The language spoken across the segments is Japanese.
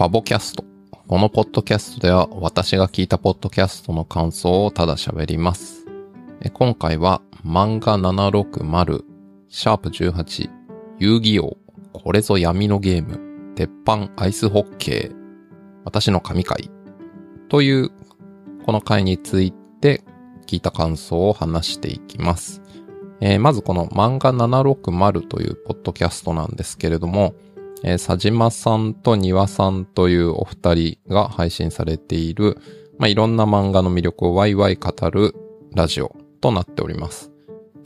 ファボキャスト。このポッドキャストでは私が聞いたポッドキャストの感想をただ喋ります。今回は漫画760、シャープ18、遊戯王、これぞ闇のゲーム、鉄板アイスホッケー、私の神回というこの回について聞いた感想を話していきます。えーまずこの漫画760というポッドキャストなんですけれども、えー佐島さんと庭さんというお二人が配信されている、まあ、いろんな漫画の魅力をワイワイ語るラジオとなっております。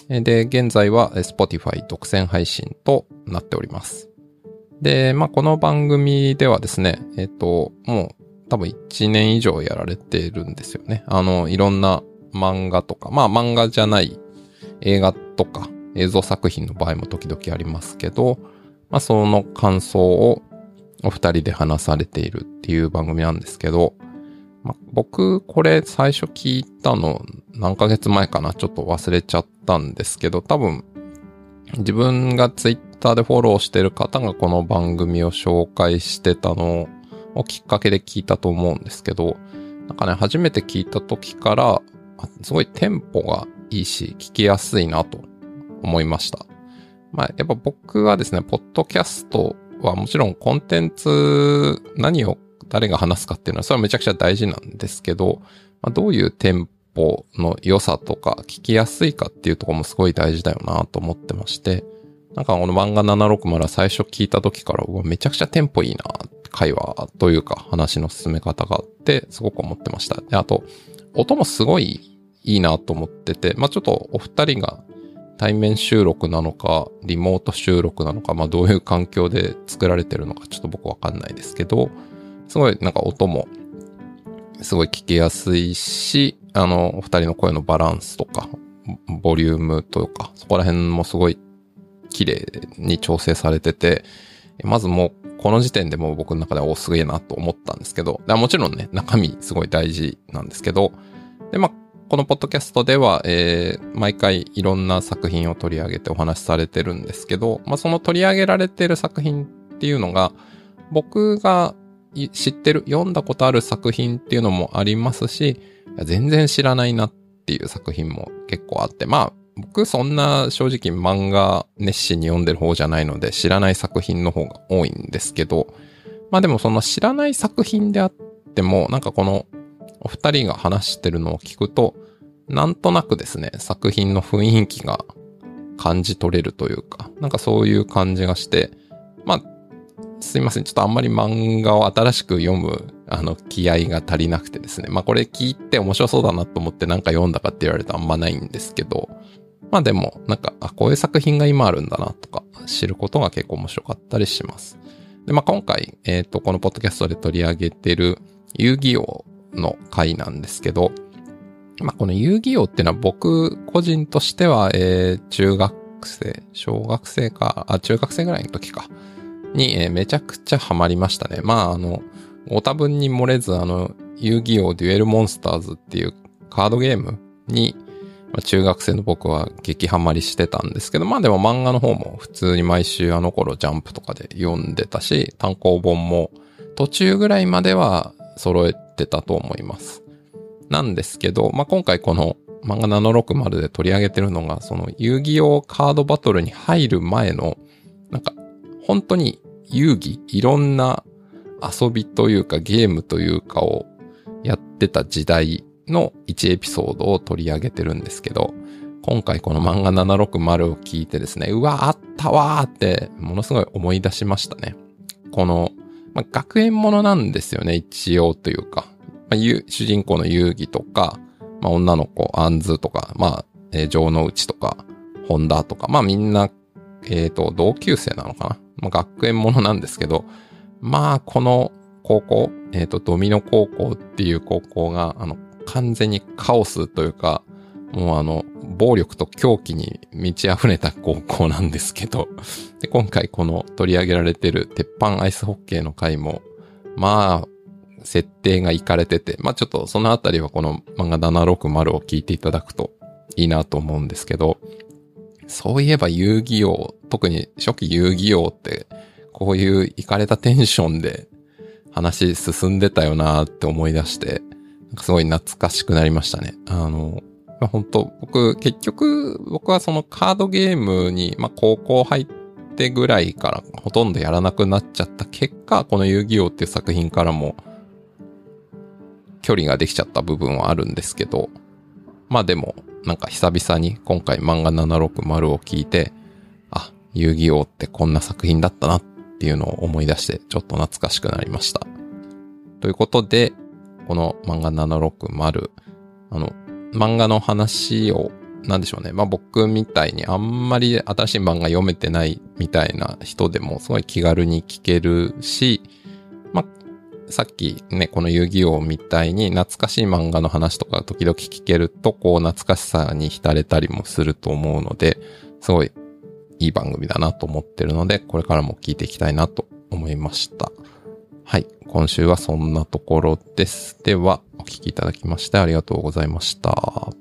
で、現在はえー Spotify 独占配信となっております。で、まあ、この番組ではですね、えっ、と、もう多分1年以上やられているんですよね。あの、いろんな漫画とか、まあ漫画じゃない映画とか映像作品の場合も時々ありますけど、まあその感想をお二人で話されているっていう番組なんですけど、まあ、僕これ最初聞いたの何ヶ月前かなちょっと忘れちゃったんですけど、多分自分がツイッターでフォローしてる方がこの番組を紹介してたのをきっかけで聞いたと思うんですけど、なんかね、初めて聞いた時から、すごいテンポがいいし、聞きやすいなと思いました。まあ、やっぱ僕はですね、ポッドキャストはもちろんコンテンツ、何を誰が話すかっていうのは、それはめちゃくちゃ大事なんですけど、まあ、どういうテンポの良さとか、聞きやすいかっていうところもすごい大事だよなと思ってまして、なんかこの漫画760は最初聞いた時から、うわめちゃくちゃテンポいいな、会話というか話の進め方があって、すごく思ってました。で、あと、音もすごいいいなと思ってて、まあちょっとお二人が対面収録なのか、リモート収録なのか、まあどういう環境で作られてるのかちょっと僕わかんないですけど、すごいなんか音もすごい聞きやすいし、あの、お二人の声のバランスとか、ボリュームとか、そこら辺もすごい綺麗に調整されてて、まずもうこの時点でもう僕の中ではおすげえなと思ったんですけど、でもちろんね、中身すごい大事なんですけど、で、まあ、このポッドキャストでは、えー、毎回いろんな作品を取り上げてお話しされてるんですけど、まあ、その取り上げられてる作品っていうのが、僕が知ってる、読んだことある作品っていうのもありますし、全然知らないなっていう作品も結構あって、まあ、僕そんな正直漫画熱心に読んでる方じゃないので知らない作品の方が多いんですけど、まあでもその知らない作品であっても、なんかこのお二人が話してるのを聞くと、なんとなくですね、作品の雰囲気が感じ取れるというか、なんかそういう感じがして、まあ、すいません。ちょっとあんまり漫画を新しく読む、あの、気合が足りなくてですね。まあこれ聞いて面白そうだなと思ってなんか読んだかって言われるとあんまないんですけど、まあでも、なんか、あ、こういう作品が今あるんだなとか、知ることが結構面白かったりします。で、まあ今回、えっ、と、このポッドキャストで取り上げてる遊戯王の回なんですけど、まあこの遊戯王っていうのは僕個人としては、えー、中学生、小学生か、あ、中学生ぐらいの時か、に、えーめちゃくちゃハマりましたね。まああの、ご多分に漏れず、あの、遊戯王デュエルモンスターズっていうカードゲームに、まあ中学生の僕は激ハマりしてたんですけど、まあでも漫画の方も普通に毎週あの頃ジャンプとかで読んでたし、単行本も途中ぐらいまでは揃えてたと思います。なんですけど、まあ今回この漫画760で取り上げてるのが、その遊戯王カードバトルに入る前の、なんか本当に遊戯、いろんな遊びというかゲームというかをやってた時代の1エピソードを取り上げてるんですけど、今回この漫画760を聞いてですね、うわ、あったわーって、ものすごい思い出しましたね。この、まあ、学園ものなんですよね、一応というか。まあ、主人公の遊戯とか、まあ、女の子、アンズとか、まあ、えー、城之内とか、ホンダとか、まあみんな、えっ、と、同級生なのかな。まあ、学園ものなんですけど、まあ、この高校、えっ、と、ドミノ高校っていう高校が、あの、完全にカオスというか、もうあの、暴力と狂気に満ち溢れた高校なんですけど、で、今回この取り上げられてる鉄板アイスホッケーの回も、まあ、設定がいかれてて、まあちょっとそのあたりはこの漫画760を聞いていただくといいなと思うんですけど、そういえば遊戯王、特に初期遊戯王って、こういういかれたテンションで話進んでたよなって思い出して、なんかすごい懐かしくなりましたね。あの、まあ、本当僕、結局、僕はそのカードゲームに、まあ、高校入ってぐらいからほとんどやらなくなっちゃった結果、この遊戯王っていう作品からも、距離ができちゃった部分はあるんですけど、まあでも、なんか久々に今回漫画760を聞いて、あ、遊戯王ってこんな作品だったなっていうのを思い出して、ちょっと懐かしくなりました。ということで、この漫画760、あの、漫画の話を、なんでしょうね。まあ僕みたいにあんまり新しい漫画読めてないみたいな人でもすごい気軽に聞けるし、さっきね、この遊戯王みたいに懐かしい漫画の話とか時々聞けると、こう懐かしさに浸れたりもすると思うので、すごいいい番組だなと思ってるので、これからも聞いていきたいなと思いました。はい。今週はそんなところです。では、お聞きいただきましてありがとうございました。